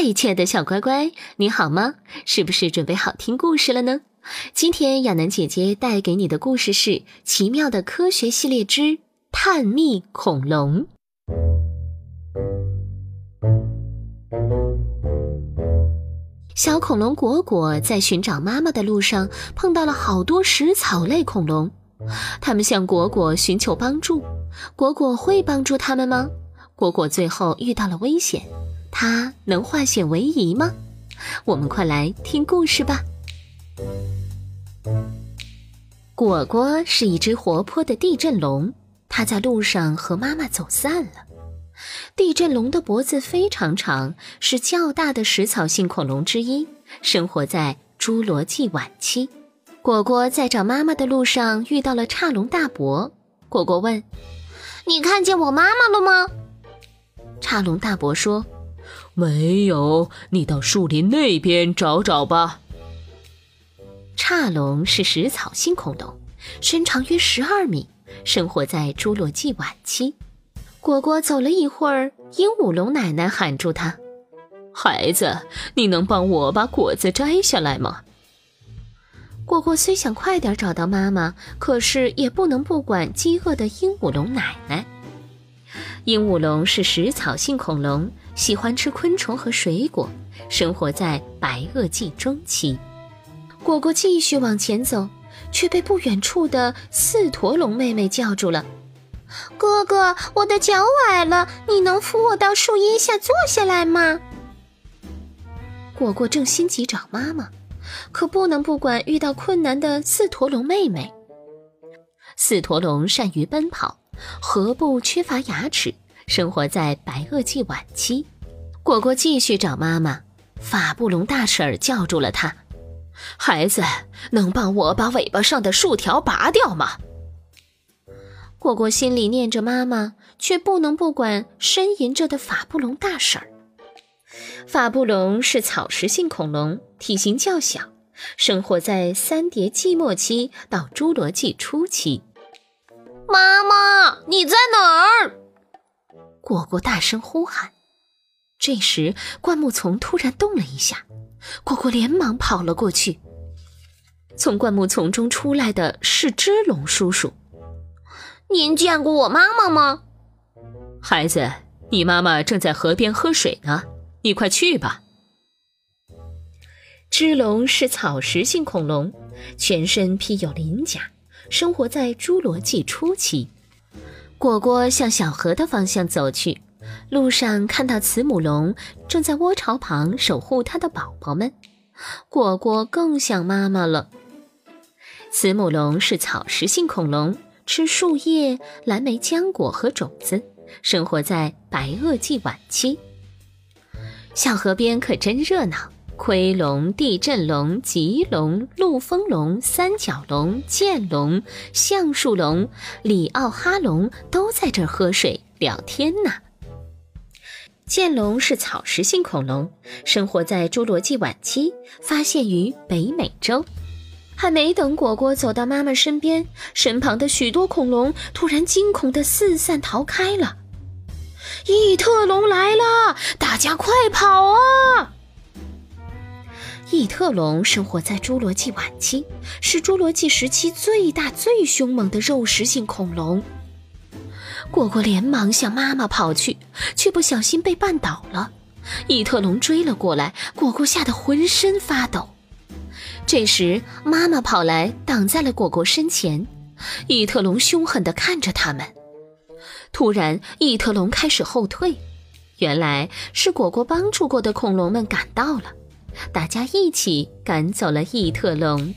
嗨，亲爱的小乖乖，你好吗？是不是准备好听故事了呢？今天亚楠姐姐带给你的故事是《奇妙的科学系列之探秘恐龙》。小恐龙果果在寻找妈妈的路上碰到了好多食草类恐龙，他们向果果寻求帮助，果果会帮助他们吗？果果最后遇到了危险。它能化险为夷吗？我们快来听故事吧。果果是一只活泼的地震龙，它在路上和妈妈走散了。地震龙的脖子非常长，是较大的食草性恐龙之一，生活在侏罗纪晚期。果果在找妈妈的路上遇到了叉龙大伯。果果问：“你看见我妈妈了吗？”叉龙大伯说。没有，你到树林那边找找吧。叉龙是食草性恐龙，身长约十二米，生活在侏罗纪晚期。果果走了一会儿，鹦鹉龙奶奶喊住他：“孩子，你能帮我把果子摘下来吗？”果果虽想快点找到妈妈，可是也不能不管饥饿的鹦鹉龙奶奶。鹦鹉龙是食草性恐龙。喜欢吃昆虫和水果，生活在白垩纪中期。果果继续往前走，却被不远处的四驼龙妹妹叫住了：“哥哥，我的脚崴了，你能扶我到树荫下坐下来吗？”果果正心急找妈妈，可不能不管遇到困难的四驼龙妹妹。四驼龙善于奔跑，颌部缺乏牙齿。生活在白垩纪晚期，果果继续找妈妈。法布隆大婶儿叫住了他：“孩子，能帮我把尾巴上的树条拔掉吗？”果果心里念着妈妈，却不能不管呻吟着的法布隆大婶儿。法布隆是草食性恐龙，体型较小，生活在三叠纪末期到侏罗纪初期。妈妈，你在哪儿？果果大声呼喊，这时灌木丛突然动了一下，果果连忙跑了过去。从灌木丛中出来的是只龙叔叔。您见过我妈妈吗？孩子，你妈妈正在河边喝水呢，你快去吧。只龙是草食性恐龙，全身披有鳞甲，生活在侏罗纪初期。果果向小河的方向走去，路上看到慈母龙正在窝巢旁守护它的宝宝们，果果更想妈妈了。慈母龙是草食性恐龙，吃树叶、蓝莓浆果和种子，生活在白垩纪晚期。小河边可真热闹。盔龙、地震龙、棘龙、陆风龙、三角龙、剑龙、橡树龙、里奥哈龙都在这儿喝水聊天呢。剑龙是草食性恐龙，生活在侏罗纪晚期，发现于北美洲。还没等果果走到妈妈身边，身旁的许多恐龙突然惊恐地四散逃开了。异特龙来了，大家快跑啊！异特龙生活在侏罗纪晚期，是侏罗纪时期最大、最凶猛的肉食性恐龙。果果连忙向妈妈跑去，却不小心被绊倒了。异特龙追了过来，果果吓得浑身发抖。这时，妈妈跑来，挡在了果果身前。异特龙凶狠地看着他们。突然，异特龙开始后退，原来是果果帮助过的恐龙们赶到了。大家一起赶走了异特龙。